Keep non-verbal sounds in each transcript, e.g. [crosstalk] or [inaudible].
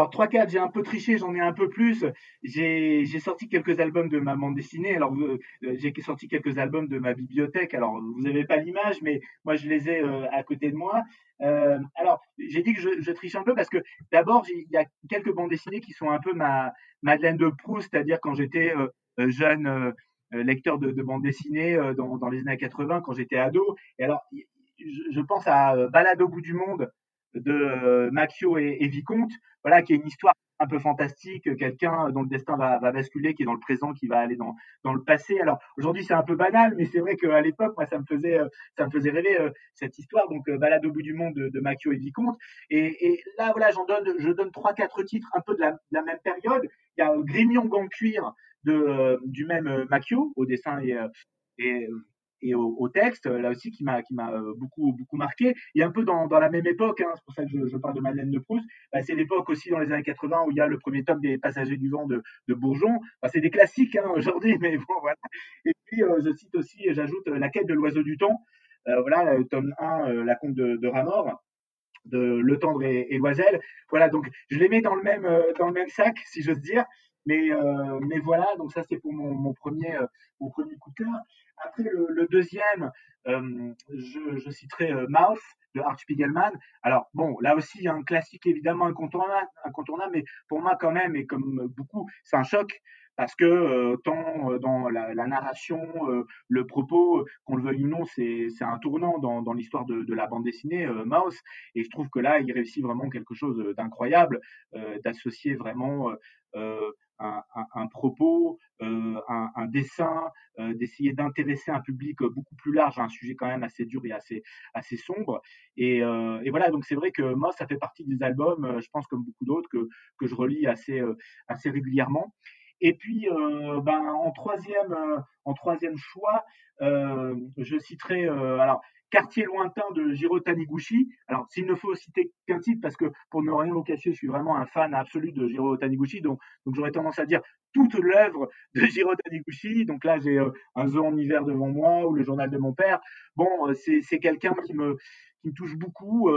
Alors, 3-4, j'ai un peu triché, j'en ai un peu plus. J'ai sorti quelques albums de ma bande dessinée. Alors, euh, j'ai sorti quelques albums de ma bibliothèque. Alors, vous n'avez pas l'image, mais moi, je les ai euh, à côté de moi. Euh, alors, j'ai dit que je, triche un peu parce que d'abord, il y a quelques bandes dessinées qui sont un peu ma Madeleine de Proust, c'est-à-dire quand j'étais jeune lecteur de, de bande dessinée dans, les années 80, quand j'étais ado. Et alors, je pense à Balade au bout du monde de euh, Macchio et, et, Vicomte, voilà, qui est une histoire un peu fantastique, quelqu'un dont le destin va, va, basculer, qui est dans le présent, qui va aller dans, dans le passé. Alors aujourd'hui c'est un peu banal, mais c'est vrai qu'à l'époque, moi ça me faisait euh, ça me faisait rêver euh, cette histoire. Donc balade au bout du monde de, de Macchio et Vicomte. Et, et là voilà, j'en donne, je donne trois quatre titres un peu de la, de la même période. Il y a Grimion Gant Cuir de du même Macchio au dessin et, et et au, texte, là aussi, qui m'a euh, beaucoup beaucoup marqué. Et un peu dans, la même époque, hein, c'est pour ça que je, parle de Madeleine de Proust. Bah, c'est l'époque aussi dans les années 80 où il y a le premier tome des Passagers du vent de, Bourgeon. Bah, c'est des classiques hein, aujourd'hui, [laughs] mais bon voilà. Et puis euh, je cite aussi, j'ajoute La quête de l'oiseau du temps. Euh, voilà, le tome 1, euh, La conte de, de Ramor de Le Tendre et, et Loisel. Voilà, donc je les mets dans le même dans le même sac, si j'ose dire. Mais euh, mais voilà, donc ça c'est pour mon, mon premier mon premier coup de cœur. Après, le, deuxième, euh, je, citerai euh, Mouth de Art Spiegelman. Alors, bon, là aussi, un classique évidemment incontournable, incontournable, mais pour moi, quand même, et comme beaucoup, c'est un choc. Parce que euh, tant dans la, narration, euh, le propos, qu'on le veuille ou non, c'est un tournant dans, dans l'histoire de, de, la bande dessinée, euh, Mouse. Et je trouve que là, il réussit vraiment quelque chose d'incroyable, d'associer vraiment un, propos, euh, un, un, dessin, euh, d'essayer d'intéresser un public beaucoup plus large à un sujet quand même assez dur et assez, assez sombre. Et, euh, et voilà, donc c'est vrai que moi, ça fait partie des albums, je pense comme beaucoup d'autres, que, que je relis assez, assez régulièrement. Et puis, euh, ben, en troisième, euh, en troisième choix, euh, je citerai alors Quartier lointain de Jiro Taniguchi. Alors, s'il ne faut citer qu'un titre, parce que pour ne rien vous cacher, je suis vraiment un fan absolu de Jiro Taniguchi, donc, donc j'aurais tendance à dire toute l'œuvre de [laughs] Jiro Taniguchi. Donc là, j'ai un zoo en hiver devant moi ou le journal de mon père. Bon, c'est quelqu'un qui me, qui me touche beaucoup.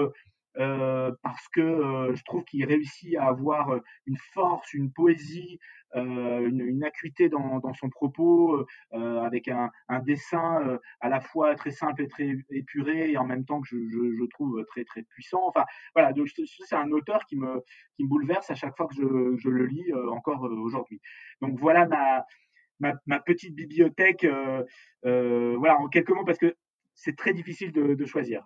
Euh, parce que euh, je trouve qu'il réussit à avoir une force, une poésie, euh, une, acuité dans, son propos, avec un, dessin à la fois très simple et très épuré, et en même temps que je, trouve très très puissant. Enfin, voilà, c'est un auteur qui me bouleverse à chaque fois que je, le lis encore aujourd'hui. Donc voilà ma petite bibliothèque, voilà en quelques mots parce que c'est très difficile de choisir.